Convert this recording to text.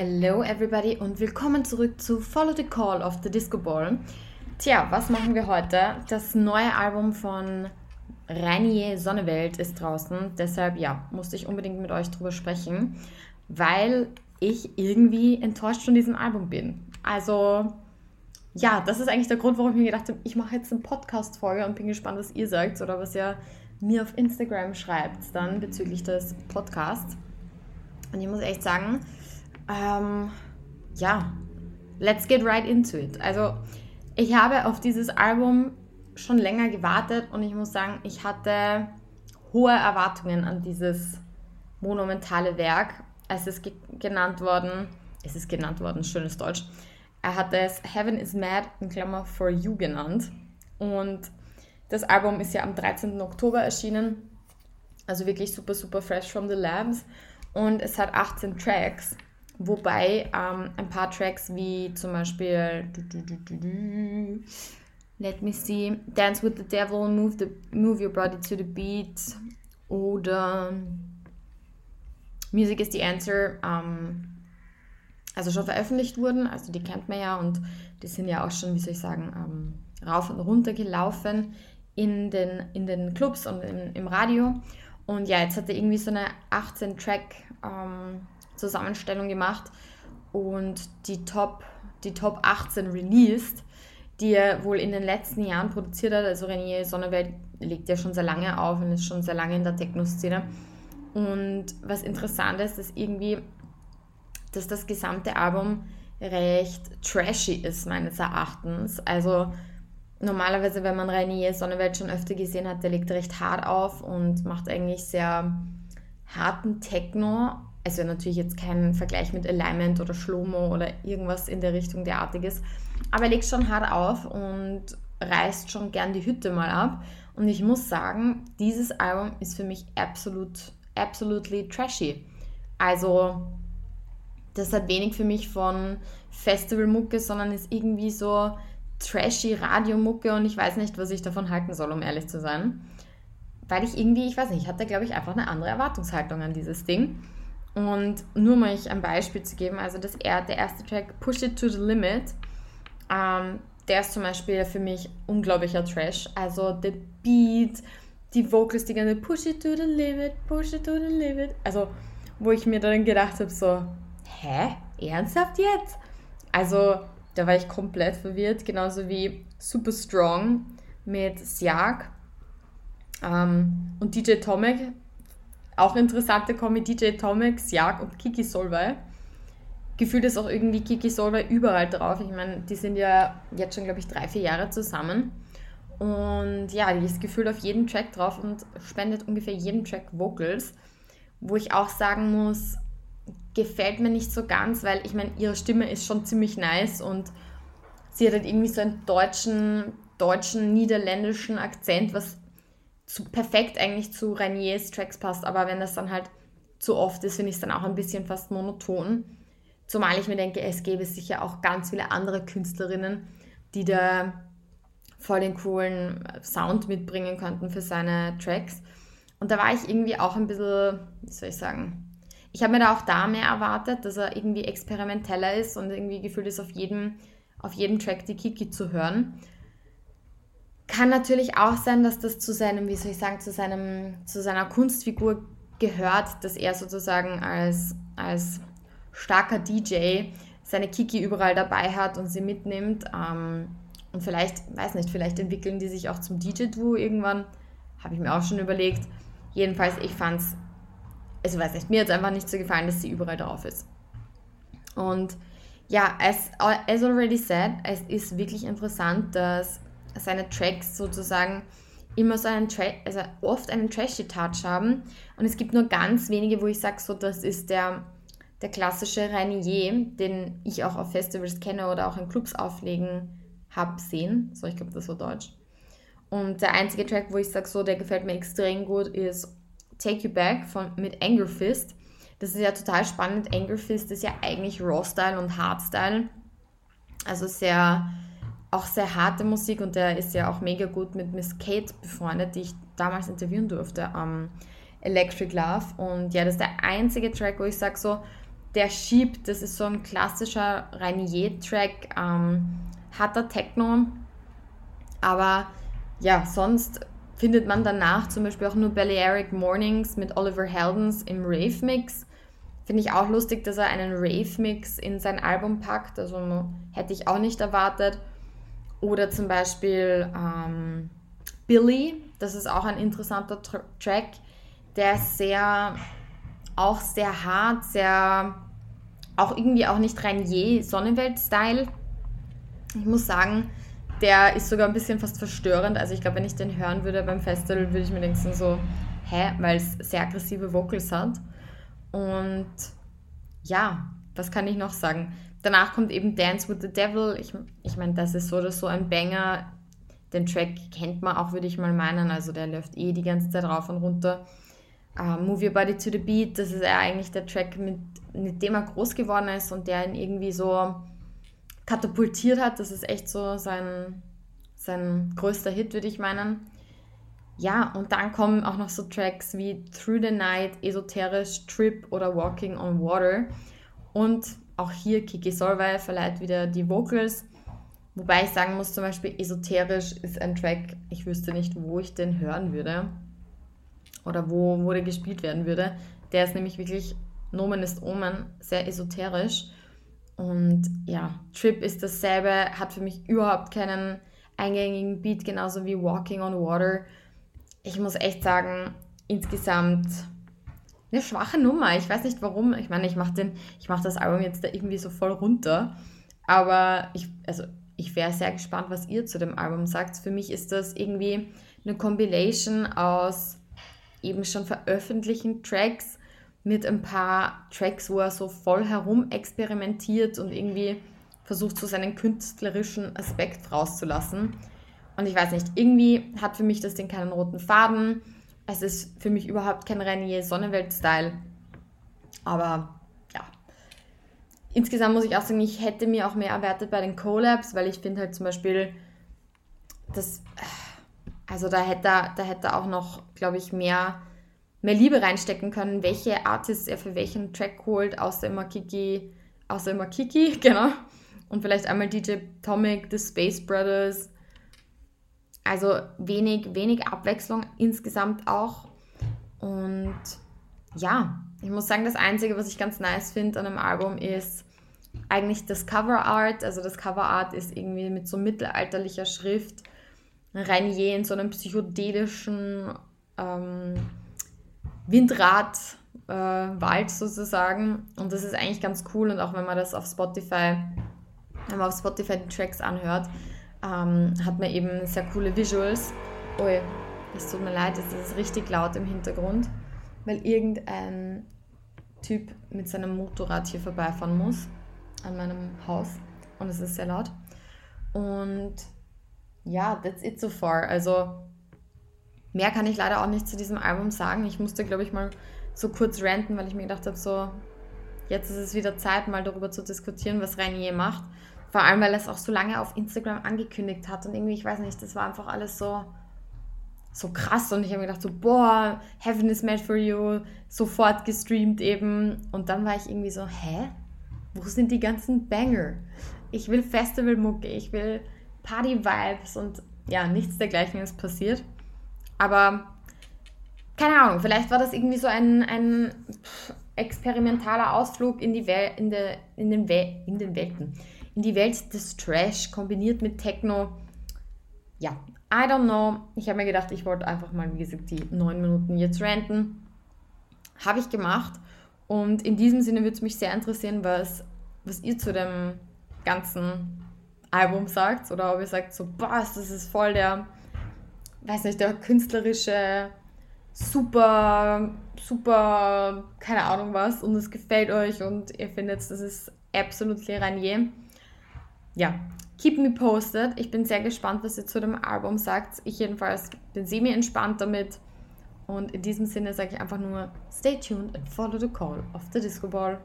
Hello everybody und willkommen zurück zu Follow the Call of the Disco Ball. Tja, was machen wir heute? Das neue Album von Rainier Sonnewelt ist draußen, deshalb ja, musste ich unbedingt mit euch drüber sprechen, weil ich irgendwie enttäuscht von diesem Album bin. Also ja, das ist eigentlich der Grund, warum ich mir gedacht habe, ich mache jetzt eine Podcast-Folge und bin gespannt, was ihr sagt oder was ihr mir auf Instagram schreibt dann bezüglich des Podcasts. Und ich muss echt sagen, ähm, ja, let's get right into it. Also ich habe auf dieses Album schon länger gewartet und ich muss sagen, ich hatte hohe Erwartungen an dieses monumentale Werk. Es ist ge genannt worden, es ist genannt worden, schönes Deutsch. Er hat es Heaven is Mad in Klammer for You genannt. Und das Album ist ja am 13. Oktober erschienen. Also wirklich super, super fresh from the labs. Und es hat 18 Tracks. Wobei ähm, ein paar Tracks wie zum Beispiel Let me see Dance with the Devil, Move, the, move Your Body to the Beat oder Music is the Answer ähm, also schon veröffentlicht wurden. Also die kennt man ja und die sind ja auch schon, wie soll ich sagen, ähm, rauf und runter gelaufen in den, in den Clubs und in, im Radio. Und ja, jetzt hat er irgendwie so eine 18-Track- ähm, Zusammenstellung gemacht und die Top, die Top 18 released, die er wohl in den letzten Jahren produziert hat. Also Renier Sonnewelt legt ja schon sehr lange auf und ist schon sehr lange in der Techno-Szene. Und was interessant ist, ist irgendwie, dass das gesamte Album recht trashy ist, meines Erachtens. Also normalerweise, wenn man Renier Sonnewelt schon öfter gesehen hat, der legt recht hart auf und macht eigentlich sehr harten Techno, also natürlich jetzt kein Vergleich mit Alignment oder Schlomo oder irgendwas in der Richtung derartiges, aber er legt schon hart auf und reißt schon gern die Hütte mal ab. Und ich muss sagen, dieses Album ist für mich absolut, absolutely trashy. Also, das hat wenig für mich von Festivalmucke, sondern ist irgendwie so trashy Radiomucke und ich weiß nicht, was ich davon halten soll, um ehrlich zu sein. Weil ich irgendwie, ich weiß nicht, ich hatte, glaube ich, einfach eine andere Erwartungshaltung an dieses Ding. Und nur mal ein Beispiel zu geben, also das, der erste Track, Push It to the Limit, ähm, der ist zum Beispiel für mich unglaublicher Trash. Also der Beat, die Vocals, die ganze Push It to the Limit, Push It to the Limit. Also, wo ich mir dann gedacht habe, so, hä? Ernsthaft jetzt? Also, da war ich komplett verwirrt, genauso wie Super Strong mit Siak ähm, und DJ Tomek auch interessante Kombi DJ Tomex, Jag und Kiki Solvay. Gefühlt ist auch irgendwie Kiki Solvay überall drauf. Ich meine, die sind ja jetzt schon, glaube ich, drei, vier Jahre zusammen. Und ja, die ist gefühlt auf jedem Track drauf und spendet ungefähr jeden Track Vocals. Wo ich auch sagen muss, gefällt mir nicht so ganz, weil ich meine, ihre Stimme ist schon ziemlich nice und sie hat halt irgendwie so einen deutschen, deutschen, niederländischen Akzent, was zu, perfekt eigentlich zu Rainiers Tracks passt, aber wenn das dann halt zu oft ist, finde ich es dann auch ein bisschen fast monoton. Zumal ich mir denke, es gäbe sicher auch ganz viele andere Künstlerinnen, die da voll den coolen Sound mitbringen könnten für seine Tracks. Und da war ich irgendwie auch ein bisschen, wie soll ich sagen, ich habe mir da auch da mehr erwartet, dass er irgendwie experimenteller ist und irgendwie gefühlt ist, auf jedem, auf jedem Track die Kiki zu hören. Kann natürlich auch sein, dass das zu seinem, wie soll ich sagen, zu, seinem, zu seiner Kunstfigur gehört, dass er sozusagen als, als starker DJ seine Kiki überall dabei hat und sie mitnimmt. Ähm, und vielleicht, weiß nicht, vielleicht entwickeln die sich auch zum DJ-Duo irgendwann. Habe ich mir auch schon überlegt. Jedenfalls, ich fand es, also weiß nicht, mir hat es einfach nicht so gefallen, dass sie überall drauf ist. Und ja, as, as already said, es ist wirklich interessant, dass seine Tracks sozusagen immer so einen, Tra also oft einen trashy Touch haben. Und es gibt nur ganz wenige, wo ich sage, so, das ist der, der klassische Rainier, den ich auch auf Festivals kenne oder auch in Clubs auflegen habe sehen. So, ich glaube, das war Deutsch. Und der einzige Track, wo ich sage, so, der gefällt mir extrem gut, ist Take You Back von, mit Anger Fist. Das ist ja total spannend. Anger Fist ist ja eigentlich Raw-Style und Hardstyle. Also sehr auch sehr harte Musik und der ist ja auch mega gut mit Miss Kate befreundet, die ich damals interviewen durfte am Electric Love. Und ja, das ist der einzige Track, wo ich sage so, der schiebt, das ist so ein klassischer Rainier-Track, ähm, harter Techno, aber ja, sonst findet man danach zum Beispiel auch nur Balearic Mornings mit Oliver Heldens im Rave-Mix. Finde ich auch lustig, dass er einen Rave-Mix in sein Album packt, also hätte ich auch nicht erwartet. Oder zum Beispiel ähm, Billy, das ist auch ein interessanter Track, der ist sehr, auch sehr hart, sehr, auch irgendwie auch nicht rein je Sonnenwelt-Style. Ich muss sagen, der ist sogar ein bisschen fast verstörend. Also ich glaube, wenn ich den hören würde beim Festival, würde ich mir denken so, hä, weil es sehr aggressive Vocals hat. Und ja, was kann ich noch sagen? Danach kommt eben Dance with the Devil. Ich, ich meine, das ist so oder so ein Banger. Den Track kennt man auch, würde ich mal meinen. Also der läuft eh die ganze Zeit rauf und runter. Uh, Move Your Body to the Beat, das ist ja eigentlich der Track, mit, mit dem er groß geworden ist und der ihn irgendwie so katapultiert hat. Das ist echt so sein, sein größter Hit, würde ich meinen. Ja, und dann kommen auch noch so Tracks wie Through the Night, Esoterisch, Trip oder Walking on Water. Und auch hier Kiki Solvay verleiht wieder die Vocals. Wobei ich sagen muss, zum Beispiel Esoterisch ist ein Track, ich wüsste nicht, wo ich den hören würde. Oder wo, wo der gespielt werden würde. Der ist nämlich wirklich, Nomen ist Omen, sehr esoterisch. Und ja, Trip ist dasselbe, hat für mich überhaupt keinen eingängigen Beat, genauso wie Walking on Water. Ich muss echt sagen, insgesamt eine schwache Nummer. Ich weiß nicht warum. Ich meine, ich mache mach das Album jetzt da irgendwie so voll runter. Aber ich, also ich wäre sehr gespannt, was ihr zu dem Album sagt. Für mich ist das irgendwie eine Compilation aus eben schon veröffentlichten Tracks mit ein paar Tracks, wo er so voll herum experimentiert und irgendwie versucht, so seinen künstlerischen Aspekt rauszulassen. Und ich weiß nicht, irgendwie hat für mich das Ding keinen roten Faden. Es ist für mich überhaupt kein Renier Sonnenwelt-Style. Aber ja. Insgesamt muss ich auch sagen, ich hätte mir auch mehr erwartet bei den Collabs, weil ich finde halt zum Beispiel, das, also da hätte, da hätte auch noch, glaube ich, mehr mehr Liebe reinstecken können, welche Artists er für welchen Track holt, außer immer Kiki, außer immer Kiki, genau. Und vielleicht einmal DJ Tomic, The Space Brothers. Also wenig, wenig Abwechslung insgesamt auch. Und ja, ich muss sagen, das Einzige, was ich ganz nice finde an einem Album ist eigentlich das Cover Art. Also das Cover Art ist irgendwie mit so mittelalterlicher Schrift rein je in so einem psychedelischen ähm, Windradwald äh, sozusagen. Und das ist eigentlich ganz cool. Und auch wenn man das auf Spotify, wenn man auf Spotify die Tracks anhört, ähm, hat man eben sehr coole Visuals. Ui, es tut mir leid, es ist richtig laut im Hintergrund, weil irgendein Typ mit seinem Motorrad hier vorbeifahren muss an meinem Haus und es ist sehr laut. Und ja, that's it so far. Also mehr kann ich leider auch nicht zu diesem Album sagen. Ich musste, glaube ich, mal so kurz ranten, weil ich mir gedacht habe, so, jetzt ist es wieder Zeit, mal darüber zu diskutieren, was Rainier macht. Vor allem, weil er es auch so lange auf Instagram angekündigt hat und irgendwie, ich weiß nicht, das war einfach alles so, so krass und ich habe mir gedacht, so, boah, Heaven is made for you, sofort gestreamt eben und dann war ich irgendwie so, hä? Wo sind die ganzen Banger? Ich will Festivalmucke, ich will Party-Vibes und ja, nichts dergleichen ist passiert. Aber keine Ahnung, vielleicht war das irgendwie so ein, ein experimentaler Ausflug in die, Wel in, in, in den Welten. In die Welt des Trash kombiniert mit Techno. Ja, I don't know. Ich habe mir gedacht, ich wollte einfach mal, wie gesagt, die neun Minuten jetzt ranten. Habe ich gemacht. Und in diesem Sinne würde es mich sehr interessieren, was, was ihr zu dem ganzen Album sagt. Oder ob ihr sagt, so, boah, das ist voll der weiß nicht, der künstlerische, super, super, keine Ahnung was und es gefällt euch und ihr findet, das ist absolut Ranier. Ja, keep me posted. Ich bin sehr gespannt, was ihr zu dem Album sagt. Ich jedenfalls bin semi-entspannt damit. Und in diesem Sinne sage ich einfach nur, stay tuned and follow the call of the Disco Ball.